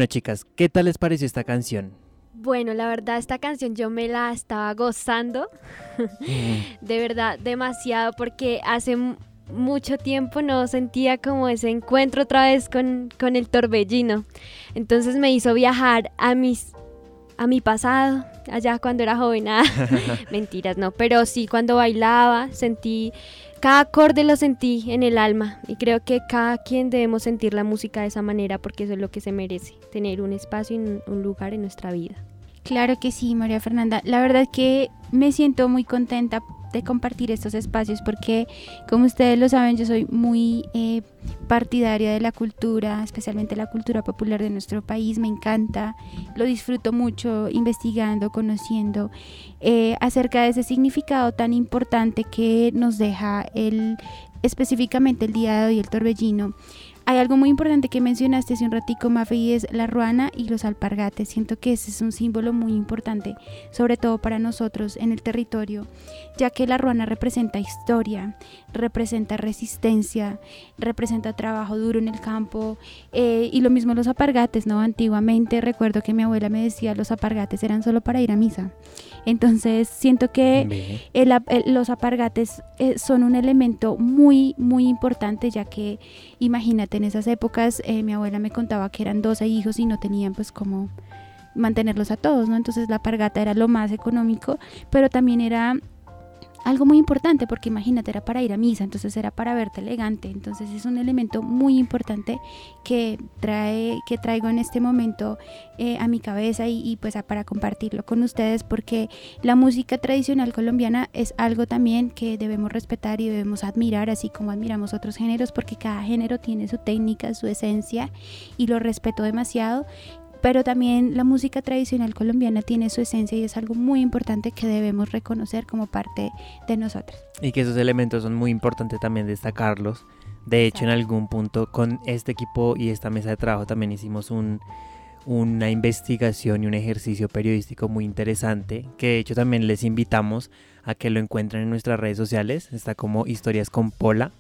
A: chicas, ¿qué tal les pareció esta canción?
B: Bueno, la verdad esta canción yo me la estaba gozando, de verdad demasiado porque hace mucho tiempo no sentía como ese encuentro otra vez con, con el torbellino. Entonces me hizo viajar a mis a mi pasado, allá cuando era joven. Mentiras, no, pero sí cuando bailaba sentí cada acorde lo sentí en el alma y creo que cada quien debemos sentir la música de esa manera porque eso es lo que se merece, tener un espacio y un lugar en nuestra vida.
C: Claro que sí, María Fernanda. La verdad que me siento muy contenta de compartir estos espacios porque como ustedes lo saben yo soy muy eh, partidaria de la cultura, especialmente la cultura popular de nuestro país, me encanta, lo disfruto mucho investigando, conociendo eh, acerca de ese significado tan importante que nos deja el específicamente el día de hoy el torbellino hay algo muy importante que mencionaste hace un ratico, Mafe, y es la ruana y los alpargates. Siento que ese es un símbolo muy importante, sobre todo para nosotros en el territorio, ya que la ruana representa historia, representa resistencia, representa trabajo duro en el campo, eh, y lo mismo los alpargates, ¿no? Antiguamente recuerdo que mi abuela me decía los alpargates eran solo para ir a misa. Entonces siento que los apargates eh, son un elemento muy, muy importante, ya que imagínate, en esas épocas eh, mi abuela me contaba que eran 12 hijos y no tenían pues como mantenerlos a todos, ¿no? Entonces la apargata era lo más económico, pero también era algo muy importante porque imagínate era para ir a misa entonces era para verte elegante. Entonces es un elemento muy importante que trae que traigo en este momento eh, a mi cabeza y, pues para compartirlo con ustedes porque la música tradicional colombiana es algo también que debemos respetar y debemos admirar así como admiramos otros géneros porque cada género tiene su técnica su esencia y lo respeto demasiado pero también la música tradicional colombiana tiene su esencia y es algo muy importante que debemos reconocer como parte de nosotros.
A: Y que esos elementos son muy importantes también destacarlos. De hecho, en algún punto con este equipo y esta mesa de trabajo también hicimos un, una investigación y un ejercicio periodístico muy interesante, que de hecho también les invitamos a que lo encuentren en nuestras redes sociales. Está como Historias con Pola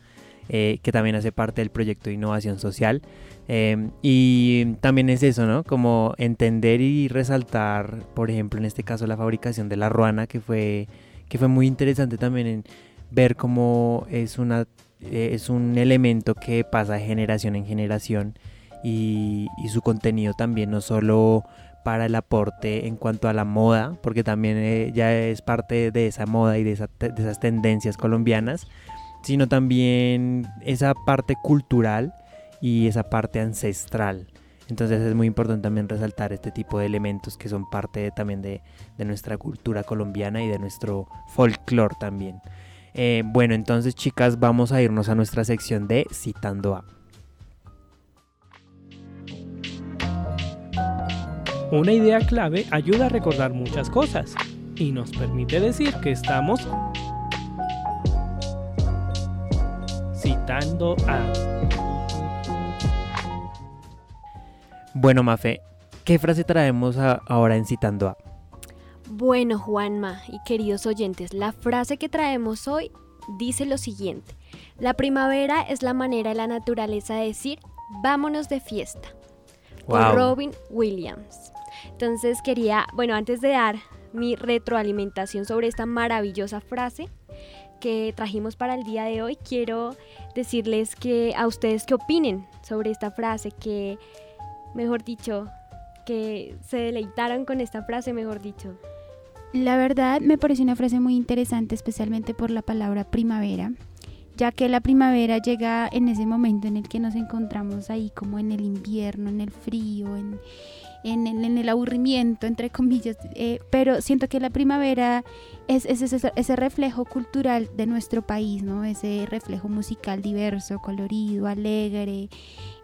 A: eh, que también hace parte del proyecto de innovación social. Em, y también es eso, ¿no? Como entender y resaltar, por ejemplo, en este caso la fabricación de la ruana, que fue, que fue muy interesante también en ver cómo es, una, eh, es un elemento que pasa de generación en generación y, su contenido también no solo para el aporte en cuanto a la moda, porque también eh, ya es parte de esa moda y de, de esas tendencias colombianas, sino también esa parte cultural y esa parte ancestral. Entonces es muy importante también resaltar este tipo de elementos que son parte también de, nuestra cultura colombiana y de nuestro folclore también. Eh, bueno, entonces chicas, vamos a irnos a nuestra sección de Citando a.
O: Una idea clave ayuda a recordar muchas cosas y nos permite decir que estamos citando a.
A: Bueno, Mafe, ¿qué frase traemos ahora en citando a?
B: Bueno, Juanma y queridos oyentes, la frase que traemos hoy dice lo siguiente. La primavera es la manera de la naturaleza de decir, vámonos de fiesta. Por Robin Williams. Entonces quería, bueno, antes de dar mi retroalimentación sobre esta maravillosa frase, que trajimos para el día de hoy, quiero decirles que a ustedes qué opinen sobre esta frase, que, mejor dicho, que se deleitaron con esta frase, mejor dicho.
C: La verdad me parece una frase muy interesante, especialmente por la palabra primavera, ya que la primavera llega en ese momento en el que nos encontramos ahí como en el invierno, en el frío, en en, el aburrimiento, entre comillas, eh, pero siento que la primavera es, ese, reflejo cultural de nuestro país, ¿no? Ese reflejo musical diverso, colorido, alegre,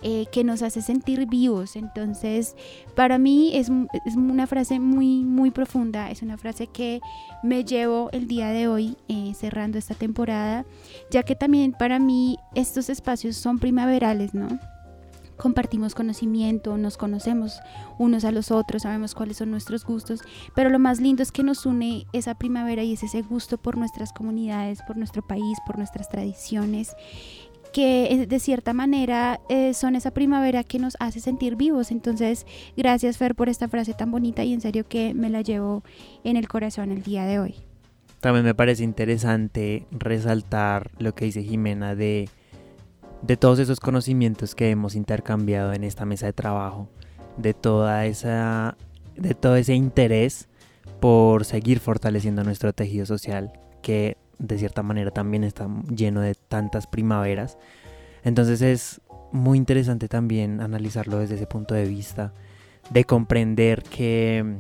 C: eh, que nos hace sentir vivos. Entonces, para mí es, es, una frase muy, muy profunda, es una frase que me llevo el día de hoy, eh, cerrando esta temporada, ya que también para mí estos espacios son primaverales, ¿no? Compartimos conocimiento, nos conocemos unos a los otros, sabemos cuáles son nuestros gustos, pero lo más lindo es que nos une esa primavera y es ese gusto por nuestras comunidades, por nuestro país, por nuestras tradiciones que eh, de cierta manera eh, son esa primavera que nos hace sentir vivos. Entonces, gracias Fer por esta frase tan bonita y en serio que me la llevo en el corazón el día de hoy.
A: También me parece interesante resaltar lo que dice Jimena de, de todos esos conocimientos que hemos intercambiado en esta mesa de trabajo, de toda esa de todo ese interés por seguir fortaleciendo nuestro tejido social que de cierta manera también está lleno de tantas primaveras. Entonces es muy interesante también analizarlo desde ese punto de vista, de comprender que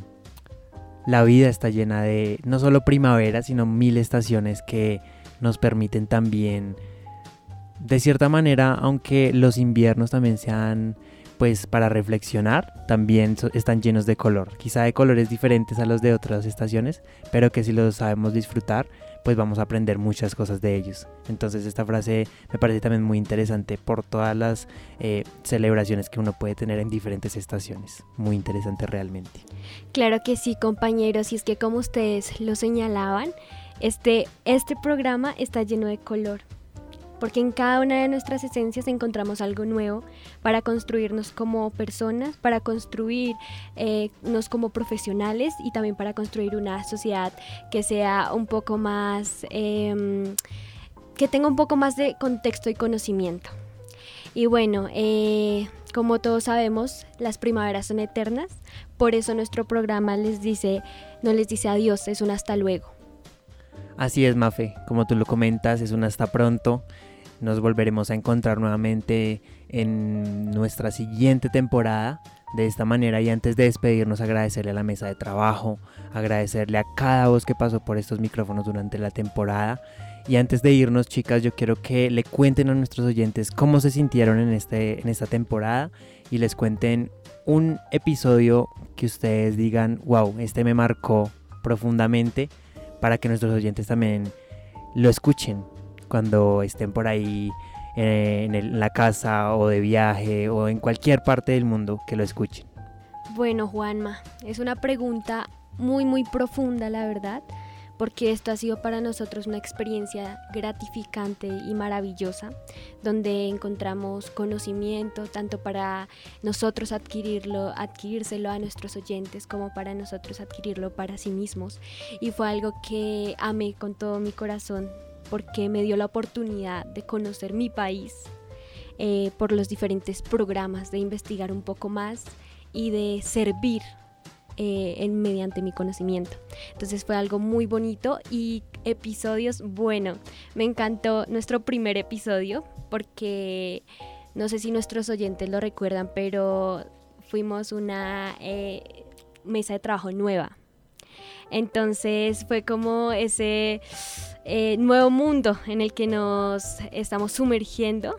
A: la vida está llena de no solo primavera, sino mil estaciones que nos permiten también, de cierta manera, aunque los inviernos también sean pues para reflexionar, también están llenos de color, quizá de colores diferentes a los de otras estaciones, pero que si los sabemos disfrutar, pues vamos a aprender muchas cosas de ellos. Entonces esta frase me parece también muy interesante por todas las eh, celebraciones que uno puede tener en diferentes estaciones. Muy interesante realmente.
B: Claro que sí, compañeros, y es que como ustedes lo señalaban, este, este programa está lleno de color porque en cada una de nuestras esencias encontramos algo nuevo para construirnos como personas, para construirnos eh, como profesionales y también para construir una sociedad que sea un poco más, em, que tenga un poco más de contexto y conocimiento. Y bueno, eh, como todos sabemos, las primaveras son eternas, por eso nuestro programa les dice, no les dice adiós, es un hasta luego.
A: Así es, Mafe, como tú lo comentas, es un hasta pronto. Nos volveremos a encontrar nuevamente en nuestra siguiente temporada. De esta manera y antes de despedirnos agradecerle a la mesa de trabajo, agradecerle a cada voz que pasó por estos micrófonos durante la temporada. Y antes de irnos, chicas, yo quiero que le cuenten a nuestros oyentes cómo se sintieron en, este, en esta temporada y les cuenten un episodio que ustedes digan, wow, este me marcó profundamente para que nuestros oyentes también lo escuchen cuando estén por ahí eh, en, la casa o de viaje o en cualquier parte del mundo que lo escuchen?
B: Bueno, Juanma, es una pregunta muy, muy profunda, la verdad, porque esto ha sido para nosotros una experiencia gratificante y maravillosa, donde encontramos conocimiento tanto para nosotros adquirirlo, adquirírselo a nuestros oyentes, como para nosotros adquirirlo para sí mismos. Y fue algo que amé con todo mi corazón porque me dio la oportunidad de conocer mi país eh, por los diferentes programas, de investigar un poco más y de servir eh, en, mediante mi conocimiento. Entonces fue algo muy bonito y episodios, bueno, me encantó nuestro primer episodio porque no sé si nuestros oyentes lo recuerdan, pero fuimos una eh, mesa de trabajo nueva. Entonces fue como ese eh, nuevo mundo en el que nos estamos sumergiendo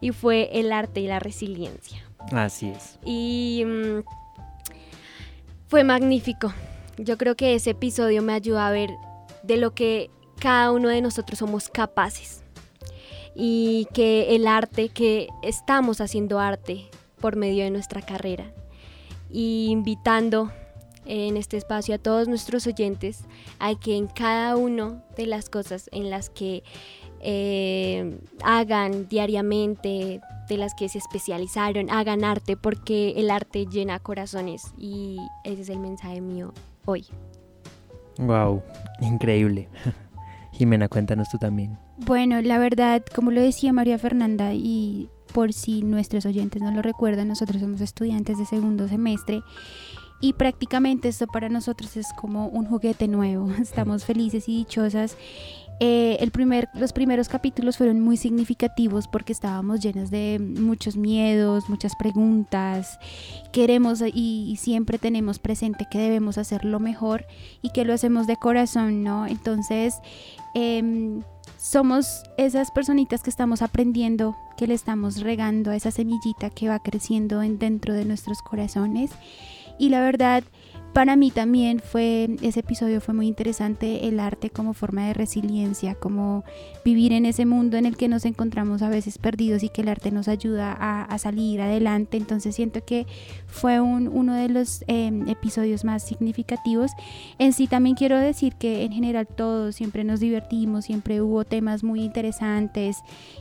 B: y fue el arte y la resiliencia.
A: Así es.
B: Y mm, fue magnífico. Yo creo que ese episodio me ayudó a ver de lo que cada uno de nosotros somos capaces y que el arte, que estamos haciendo arte por medio de nuestra carrera y invitando en este espacio a todos nuestros oyentes a que en cada una de las cosas en las que eh, hagan diariamente, de las que se especializaron, hagan arte porque el arte llena corazones y ese es el mensaje mío hoy.
A: Wow, increíble. Jimena, cuéntanos tú también.
C: Bueno, la verdad, como lo decía María Fernanda y por si nuestros oyentes no lo recuerdan, nosotros somos estudiantes de segundo semestre y prácticamente esto para nosotros es como un juguete nuevo. Estamos felices y dichosas. Eh, el primer, los primeros capítulos fueron muy significativos porque estábamos llenos de muchos miedos, muchas preguntas. Queremos y, y, siempre tenemos presente que debemos hacerlo mejor y que lo hacemos de corazón, ¿no? Entonces, eh, somos esas personitas que estamos aprendiendo, que le estamos regando a esa semillita que va creciendo en, dentro de nuestros corazones y la verdad para mí también fue, ese episodio fue muy interesante, el arte como forma de resiliencia, como vivir en ese mundo en el que nos encontramos a veces perdidos y que el arte nos ayuda a, salir adelante. Entonces siento que fue un, uno de los em, episodios más significativos. En sí también quiero decir que en general todos siempre nos divertimos, siempre hubo temas muy interesantes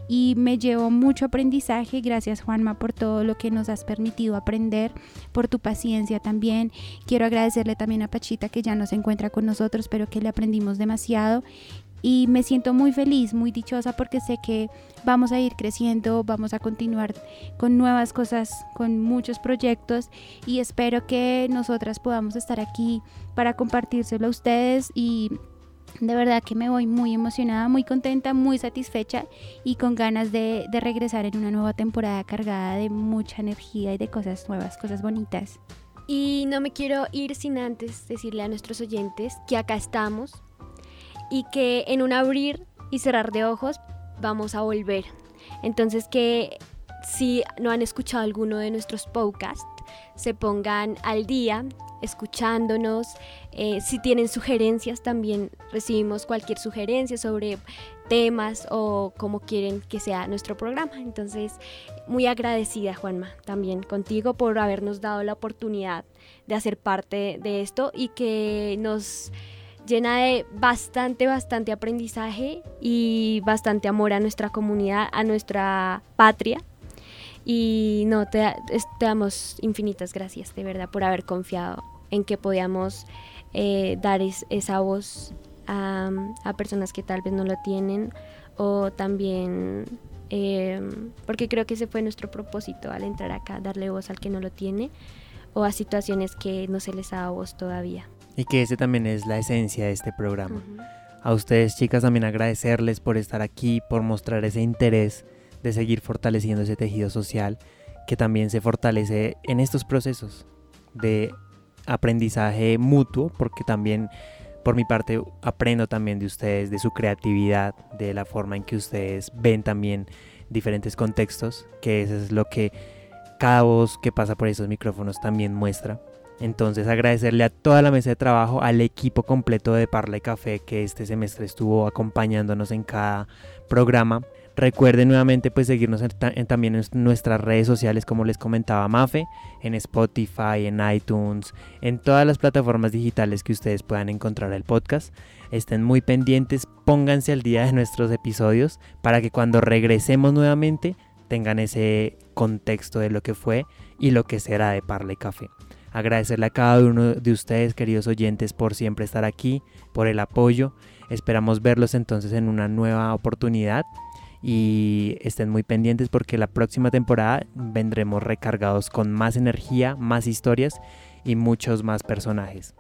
C: y me llevó mucho aprendizaje. Gracias Juanma por todo lo que nos has permitido aprender, por tu paciencia también. Quiero agradecer agradecerle también a Pachita que ya no se encuentra con nosotros, pero que le aprendimos demasiado. Y me siento muy feliz, muy dichosa porque sé que vamos a ir creciendo, vamos a continuar con nuevas cosas, con muchos proyectos. Y espero que nosotras podamos estar aquí para compartírselo a ustedes. Y de verdad que me voy muy emocionada, muy contenta, muy satisfecha y con ganas de, de regresar en una nueva temporada cargada de mucha energía y de cosas nuevas, cosas bonitas.
B: Y no me quiero ir sin antes decirle a nuestros oyentes que acá estamos y que en un abrir y cerrar de ojos vamos a volver. Entonces que si no han escuchado alguno de nuestros podcasts, se pongan al día escuchándonos. Eh, si tienen sugerencias, también recibimos cualquier sugerencia sobre temas o cómo quieren que sea nuestro programa. Entonces, muy agradecida, Juanma, también contigo por habernos dado la oportunidad de hacer parte de esto y que nos llena de bastante, bastante aprendizaje y bastante amor a nuestra comunidad, a nuestra patria. Y no, te, damos infinitas gracias, de verdad, por haber confiado en que podíamos eh, dar esa voz a, personas que tal vez no lo tienen o también em, porque creo que ese fue nuestro propósito al entrar acá, darle voz al que no lo tiene o a situaciones que no se les ha dado voz todavía.
A: Y que ese también es la esencia de este programa. A ustedes chicas también agradecerles por estar aquí, por mostrar ese interés de seguir fortaleciendo ese tejido social que también se fortalece en estos procesos de aprendizaje mutuo, porque también por mi parte aprendo también de ustedes, de su creatividad, de la forma en que ustedes ven también diferentes contextos, que eso es lo que cada voz que pasa por esos micrófonos también muestra. Entonces agradecerle a toda la mesa de trabajo, al equipo completo de Parla y Café que este semestre estuvo acompañándonos en cada programa. Recuerden nuevamente pues seguirnos también en nuestras redes sociales como les comentaba Mafe, en Spotify, en iTunes, en todas las plataformas digitales que ustedes puedan encontrar el podcast. Estén muy pendientes, pónganse al día de nuestros episodios para que cuando regresemos nuevamente tengan ese contexto de lo que fue y lo que será de Parla y Café. Agradecerle a cada uno de ustedes, queridos oyentes, por siempre estar aquí, por el apoyo. Esperamos verlos entonces en una nueva oportunidad y estén muy pendientes porque la próxima temporada vendremos recargados con más energía, más historias y muchos más personajes.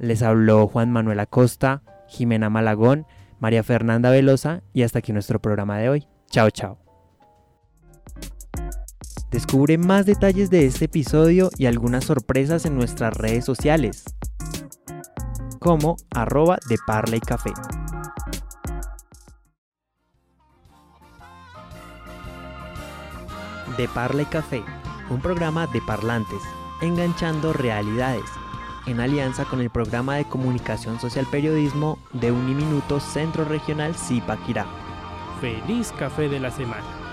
A: Les habló Juan Manuel Acosta, Jimena Malagón, María Fernanda Velosa y hasta aquí nuestro programa de hoy. Chao, chao. Descubre más detalles de este episodio y algunas sorpresas en nuestras redes sociales, como arroba de Parla Café. De Parla y Café, un programa de parlantes, enganchando realidades, en alianza con el programa de comunicación social periodismo de Uniminuto Centro Regional Zipaquirá.
O: Feliz café de la semana.